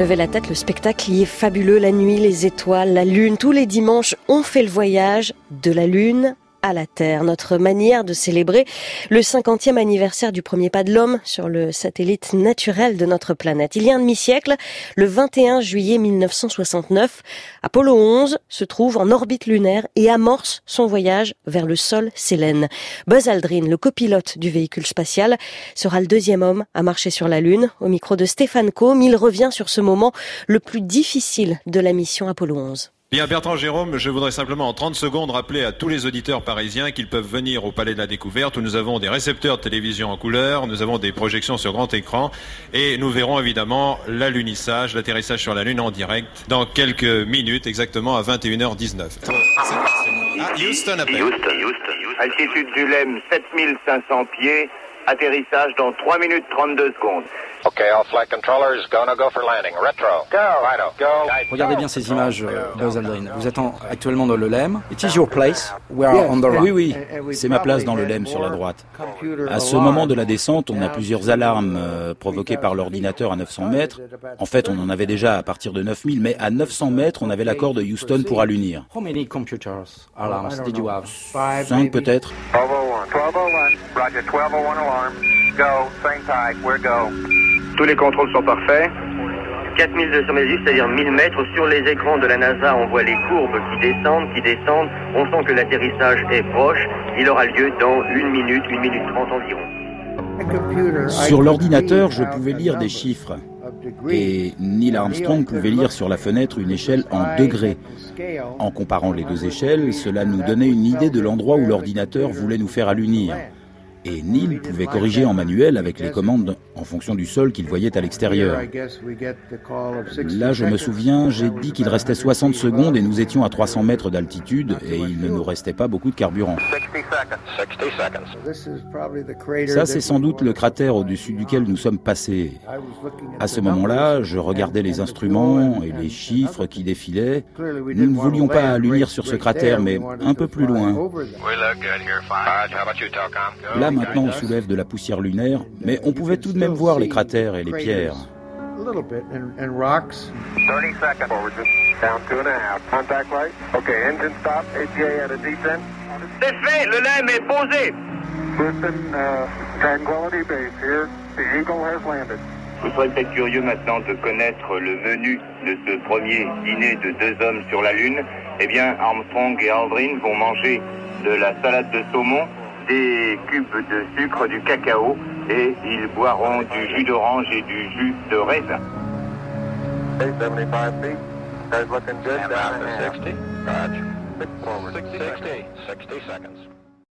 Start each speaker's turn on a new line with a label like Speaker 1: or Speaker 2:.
Speaker 1: Levez la tête, le spectacle y est fabuleux. La nuit, les étoiles, la lune, tous les dimanches, on fait le voyage de la lune à la Terre, notre manière de célébrer le 50e anniversaire du premier pas de l'homme sur le satellite naturel de notre planète. Il y a un demi-siècle, le 21 juillet 1969, Apollo 11 se trouve en orbite lunaire et amorce son voyage vers le sol Sélène. Buzz Aldrin, le copilote du véhicule spatial, sera le deuxième homme à marcher sur la Lune. Au micro de Stéphane Combe, il revient sur ce moment le plus difficile de la mission Apollo 11.
Speaker 2: Bien Bertrand Jérôme, je voudrais simplement en 30 secondes rappeler à tous les auditeurs parisiens qu'ils peuvent venir au Palais de la Découverte où nous avons des récepteurs de télévision en couleur, nous avons des projections sur grand écran et nous verrons évidemment l'alunissage, l'atterrissage sur la Lune en direct dans quelques minutes, exactement à 21h19.
Speaker 3: Ah, Houston appelle. Altitude du LEM 7500 pieds, atterrissage dans 3 minutes 32 secondes.
Speaker 4: Okay, all flight controllers, go no go for landing. Retro.
Speaker 3: Go.
Speaker 4: Righto. Go.
Speaker 5: Regardez bien ces images, euh, Buzz Aldrin. Vous êtes en- actuellement dans le LEM. It is your place. We are on the right.
Speaker 6: Oui, oui, c'est ma place dans le LEM sur la droite. À ce moment de la descente, on a plusieurs alarmes euh, provoquées par l'ordinateur à 900 mètres. En fait, on en avait déjà à partir de 9000, mais à 900 mètres, on avait l'accord de Houston pour allunir.
Speaker 5: How many computers alarms did you have?
Speaker 6: 5 peut-être
Speaker 4: 1201. 1201. Roger, 1201 alarm. Go. Same type. We're go.
Speaker 3: Tous les contrôles sont parfaits.
Speaker 7: 4200 mètres, c'est-à-dire 1000 mètres. Sur les écrans de la NASA, on voit les courbes qui descendent, qui descendent. On sent que l'atterrissage est proche. Il aura lieu dans une minute, une minute trente environ.
Speaker 6: Sur l'ordinateur, je pouvais lire des chiffres. Et Neil Armstrong pouvait lire sur la fenêtre une échelle en degrés. En comparant les deux échelles, cela nous donnait une idée de l'endroit où l'ordinateur voulait nous faire allunir. Et Neil pouvait corriger en manuel avec les commandes en fonction du sol qu'il voyait à l'extérieur. Là, je me souviens, j'ai dit qu'il restait 60 secondes et nous étions à 300 mètres d'altitude et il ne nous restait pas beaucoup de carburant.
Speaker 4: 60 seconds. 60 seconds.
Speaker 6: Ça, c'est sans doute le cratère au-dessus duquel nous sommes passés. À ce moment-là, je regardais les instruments et les chiffres qui défilaient. Nous ne voulions pas allunir sur ce cratère, mais un peu plus loin.
Speaker 4: We
Speaker 6: Là, maintenant, on soulève de la poussière lunaire, mais on pouvait tout de même voir les cratères et les pierres.
Speaker 4: 30 seconds. Forward. Down two and a half. Contact light. Okay, engine stop. APA at a descent.
Speaker 3: C'est fait, le LEM est posé.
Speaker 4: Houston, uh, Tranquility Base here. The Eagle has landed.
Speaker 3: Vous serez peut-être curieux maintenant de connaître le menu de ce premier dîner de deux hommes sur la Lune. Eh bien, Armstrong et Aldrin vont manger de la salade de saumon, des cubes de sucre, du cacao et ils boiront du jus d'orange et du jus de raisin.